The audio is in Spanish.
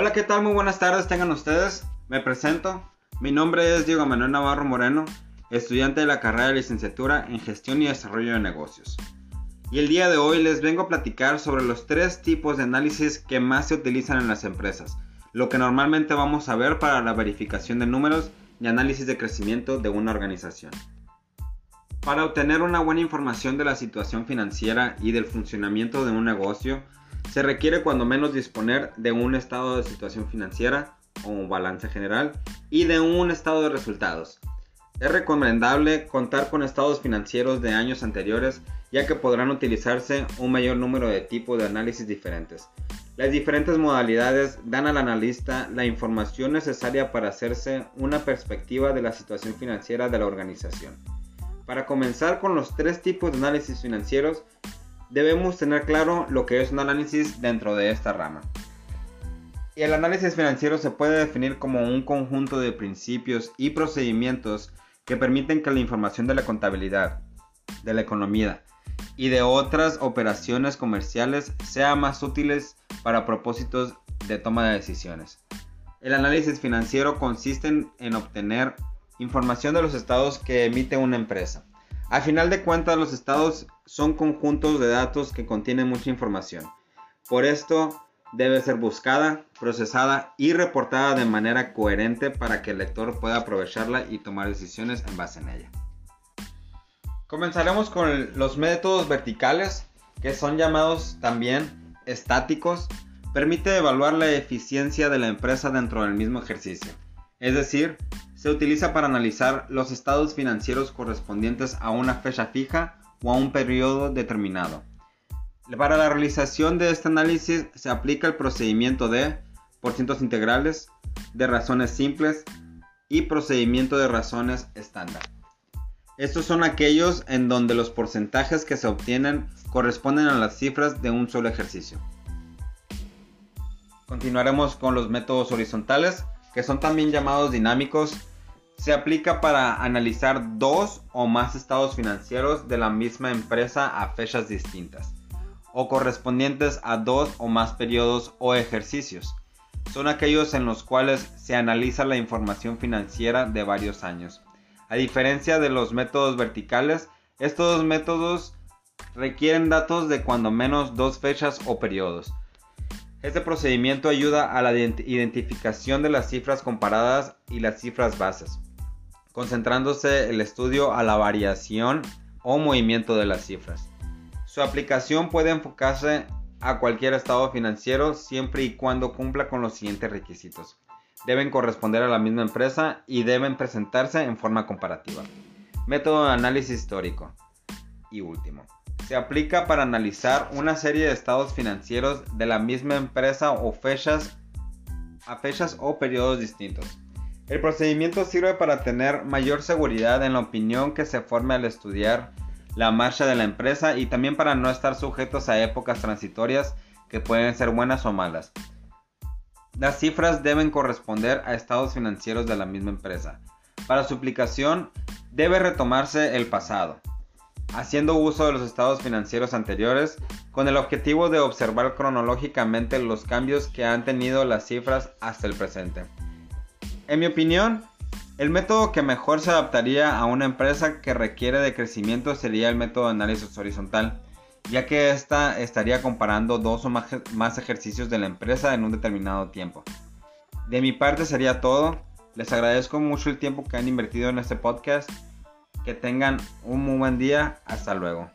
Hola, ¿qué tal? Muy buenas tardes tengan ustedes. Me presento. Mi nombre es Diego Manuel Navarro Moreno, estudiante de la carrera de licenciatura en Gestión y Desarrollo de Negocios. Y el día de hoy les vengo a platicar sobre los tres tipos de análisis que más se utilizan en las empresas, lo que normalmente vamos a ver para la verificación de números y análisis de crecimiento de una organización. Para obtener una buena información de la situación financiera y del funcionamiento de un negocio, se requiere cuando menos disponer de un estado de situación financiera o balance general y de un estado de resultados. Es recomendable contar con estados financieros de años anteriores ya que podrán utilizarse un mayor número de tipos de análisis diferentes. Las diferentes modalidades dan al analista la información necesaria para hacerse una perspectiva de la situación financiera de la organización. Para comenzar con los tres tipos de análisis financieros, debemos tener claro lo que es un análisis dentro de esta rama. El análisis financiero se puede definir como un conjunto de principios y procedimientos que permiten que la información de la contabilidad, de la economía y de otras operaciones comerciales sea más útiles para propósitos de toma de decisiones. El análisis financiero consiste en, obtener información de los estados que emite una empresa. Al final de cuentas, los estados son conjuntos de datos que contienen mucha información. Por esto, debe ser buscada, procesada y reportada de manera coherente para que el lector pueda aprovecharla y tomar decisiones en base en ella. Comenzaremos con los métodos verticales, que son llamados también estáticos. Permite evaluar la eficiencia de la empresa dentro del mismo ejercicio. Es decir, se utiliza para analizar los estados financieros correspondientes a una fecha fija o a un periodo determinado. Para la realización de este análisis se aplica el procedimiento de porcientos integrales, de razones simples y procedimiento de razones estándar. Estos son aquellos en donde los porcentajes que se obtienen corresponden a las cifras de un solo ejercicio. Continuaremos con los métodos horizontales, que son también llamados dinámicos. Se aplica para analizar dos o más estados financieros de la misma empresa a fechas distintas, o correspondientes a dos o más periodos o ejercicios. Son aquellos en los cuales se analiza la información financiera de varios años a diferencia de los métodos verticales, estos métodos requieren datos de cuando menos dos fechas o periodos. Este procedimiento ayuda a la identificación de las cifras comparadas y las cifras bases, concentrándose el estudio a la variación o movimiento de las cifras. Su aplicación puede enfocarse a cualquier estado financiero siempre y cuando cumpla con los siguientes requisitos deben corresponder a la misma empresa y deben presentarse en forma comparativa. Método de análisis histórico. Y último, se aplica para analizar una serie de estados financieros de la misma empresa o fechas a fechas o periodos distintos. El procedimiento sirve para tener mayor seguridad en la opinión que se forme al estudiar la marcha de la empresa y también para no estar sujetos a épocas transitorias que pueden ser buenas o malas. Las cifras deben corresponder a estados financieros de la misma empresa. Para su aplicación debe retomarse el pasado, haciendo uso de los estados financieros anteriores con el objetivo de observar cronológicamente los cambios que han tenido las cifras hasta el presente. En mi opinión, el método que mejor se adaptaría a una empresa que requiere de crecimiento sería el método de análisis horizontal ya que esta estaría comparando dos o más ejercicios de la empresa en un determinado tiempo. De mi parte sería todo. Les agradezco mucho el tiempo que han invertido en este podcast. Que tengan un muy buen día. Hasta luego.